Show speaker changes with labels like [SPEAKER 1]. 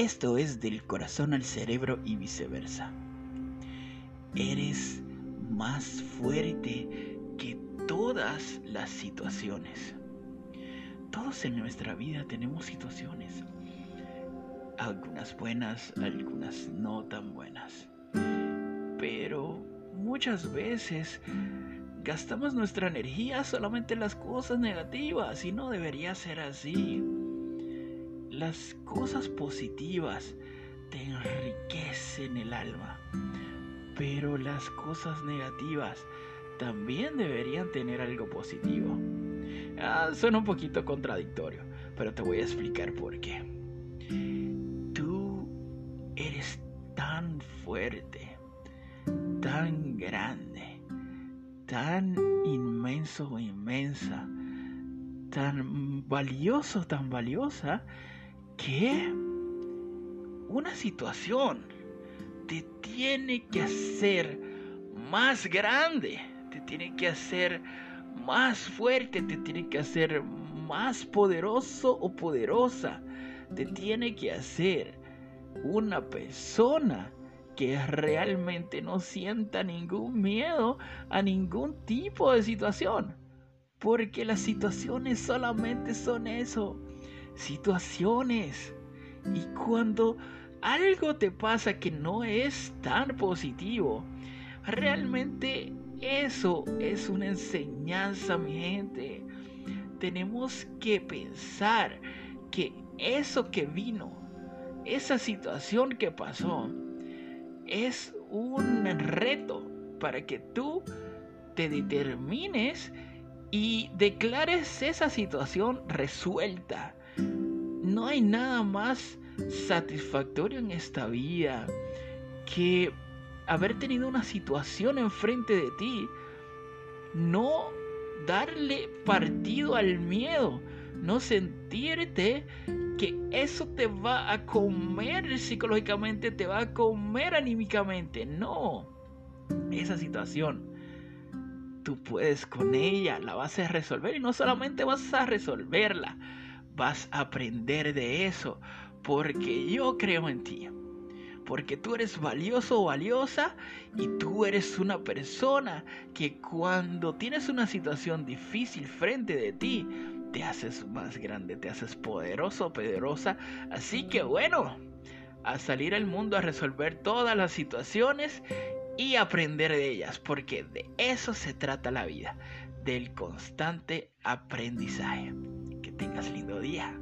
[SPEAKER 1] Esto es del corazón al cerebro y viceversa. Eres más fuerte que todas las situaciones. Todos en nuestra vida tenemos situaciones. Algunas buenas, algunas no tan buenas. Pero muchas veces gastamos nuestra energía solamente en las cosas negativas y no debería ser así. Las cosas positivas te enriquecen el alma, pero las cosas negativas también deberían tener algo positivo. Ah, suena un poquito contradictorio, pero te voy a explicar por qué. Tú eres tan fuerte, tan grande, tan inmenso o inmensa, tan valioso, tan valiosa, que una situación te tiene que hacer más grande, te tiene que hacer más fuerte, te tiene que hacer más poderoso o poderosa, te tiene que hacer una persona que realmente no sienta ningún miedo a ningún tipo de situación. Porque las situaciones solamente son eso, situaciones. Y cuando algo te pasa que no es tan positivo, realmente eso es una enseñanza, mi gente. Tenemos que pensar que eso que vino, esa situación que pasó, es un reto para que tú te determines y declares esa situación resuelta. No hay nada más satisfactorio en esta vida que haber tenido una situación enfrente de ti, no darle partido al miedo, no sentirte que eso te va a comer psicológicamente, te va a comer anímicamente. No, esa situación tú puedes con ella, la vas a resolver y no solamente vas a resolverla, vas a aprender de eso, porque yo creo en ti. Porque tú eres valioso o valiosa y tú eres una persona que cuando tienes una situación difícil frente de ti, te haces más grande, te haces poderoso poderosa. Así que bueno, a salir al mundo a resolver todas las situaciones y aprender de ellas, porque de eso se trata la vida, del constante aprendizaje tengas lindo día.